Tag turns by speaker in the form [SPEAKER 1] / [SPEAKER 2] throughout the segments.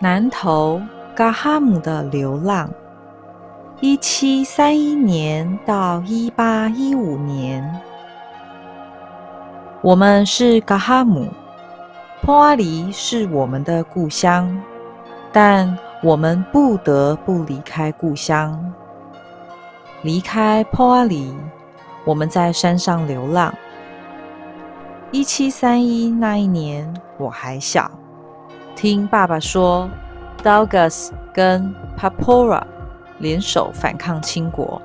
[SPEAKER 1] 南投嘎哈姆的流浪，一七三一年到一八一五年，我们是嘎哈姆，坡阿里是我们的故乡，但我们不得不离开故乡，离开坡阿里，我们在山上流浪。一七三一那一年，我还小。听爸爸说 d a u g u s 跟 Papora 联手反抗清国，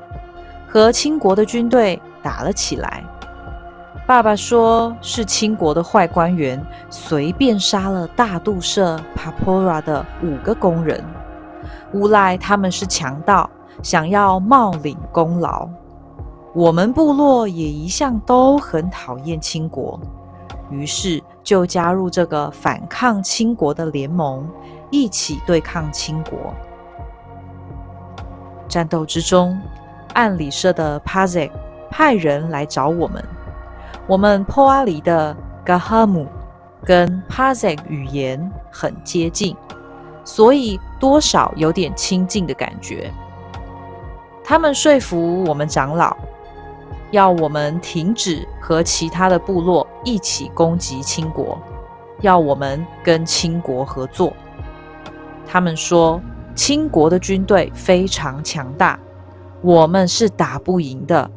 [SPEAKER 1] 和清国的军队打了起来。爸爸说是清国的坏官员随便杀了大杜社 Papora 的五个工人，诬赖他们是强盗，想要冒领功劳。我们部落也一向都很讨厌清国，于是。就加入这个反抗清国的联盟，一起对抗清国。战斗之中，暗里社的 Pazek 派人来找我们。我们破阿里的 Gahamu 跟 Pazek 语言很接近，所以多少有点亲近的感觉。他们说服我们长老。要我们停止和其他的部落一起攻击清国，要我们跟清国合作。他们说清国的军队非常强大，我们是打不赢的。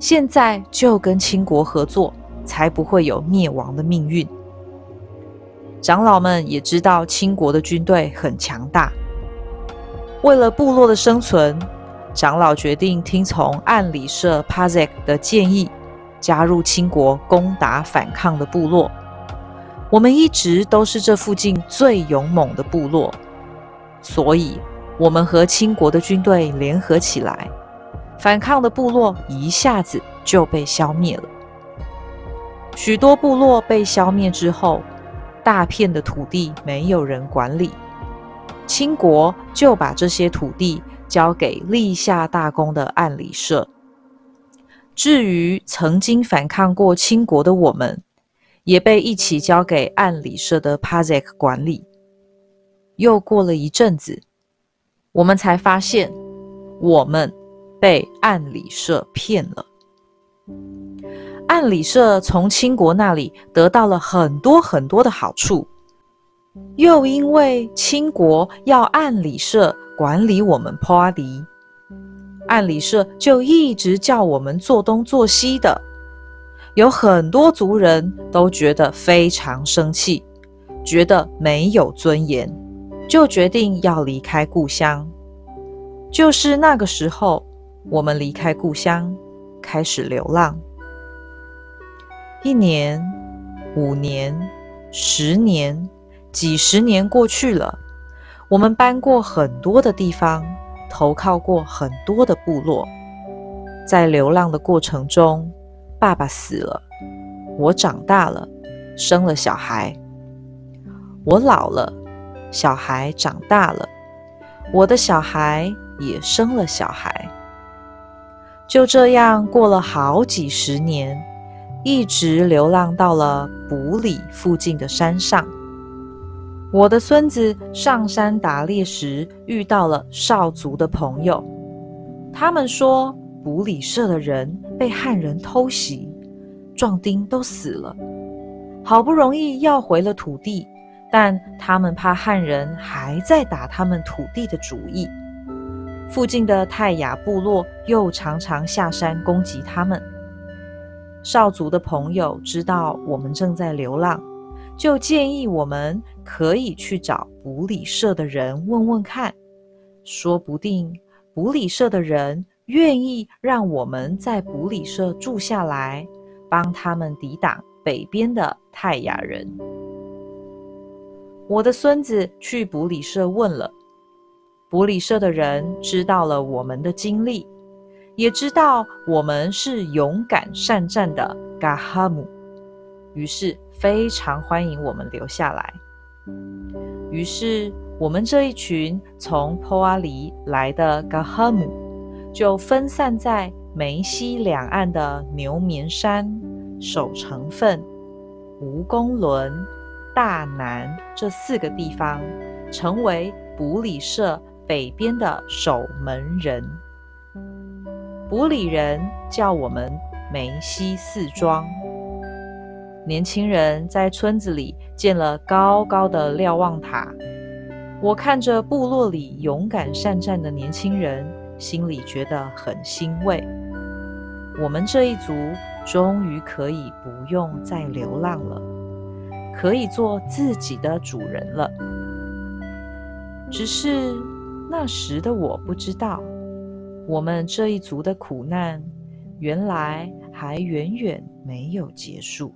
[SPEAKER 1] 现在就跟清国合作，才不会有灭亡的命运。长老们也知道清国的军队很强大，为了部落的生存。长老决定听从暗里社 Pazek 的建议，加入清国攻打反抗的部落。我们一直都是这附近最勇猛的部落，所以我们和清国的军队联合起来，反抗的部落一下子就被消灭了。许多部落被消灭之后，大片的土地没有人管理，清国就把这些土地。交给立下大功的暗里社。至于曾经反抗过清国的我们，也被一起交给暗里社的 Pazek 管理。又过了一阵子，我们才发现，我们被暗里社骗了。暗里社从清国那里得到了很多很多的好处，又因为清国要暗里社。管理我们坡阿迪，按理社就一直叫我们做东做西的，有很多族人都觉得非常生气，觉得没有尊严，就决定要离开故乡。就是那个时候，我们离开故乡，开始流浪。一年、五年、十年、几十年过去了。我们搬过很多的地方，投靠过很多的部落，在流浪的过程中，爸爸死了，我长大了，生了小孩，我老了，小孩长大了，我的小孩也生了小孩，就这样过了好几十年，一直流浪到了卜里附近的山上。我的孙子上山打猎时遇到了少族的朋友，他们说卜里社的人被汉人偷袭，壮丁都死了，好不容易要回了土地，但他们怕汉人还在打他们土地的主意。附近的泰雅部落又常常下山攻击他们。少族的朋友知道我们正在流浪。就建议我们可以去找卜里社的人问问看，说不定卜里社的人愿意让我们在卜里社住下来，帮他们抵挡北边的泰雅人。我的孙子去卜里社问了，卜里社的人知道了我们的经历，也知道我们是勇敢善战的嘎哈姆，于是。非常欢迎我们留下来。于是，我们这一群从坡阿里来的嘎哈姆，就分散在梅西两岸的牛眠山、守城份、蜈蚣轮、大南这四个地方，成为卜里社北边的守门人。卜里人叫我们梅西四庄。年轻人在村子里建了高高的瞭望塔。我看着部落里勇敢善战的年轻人，心里觉得很欣慰。我们这一族终于可以不用再流浪了，可以做自己的主人了。只是那时的我不知道，我们这一族的苦难原来还远远没有结束。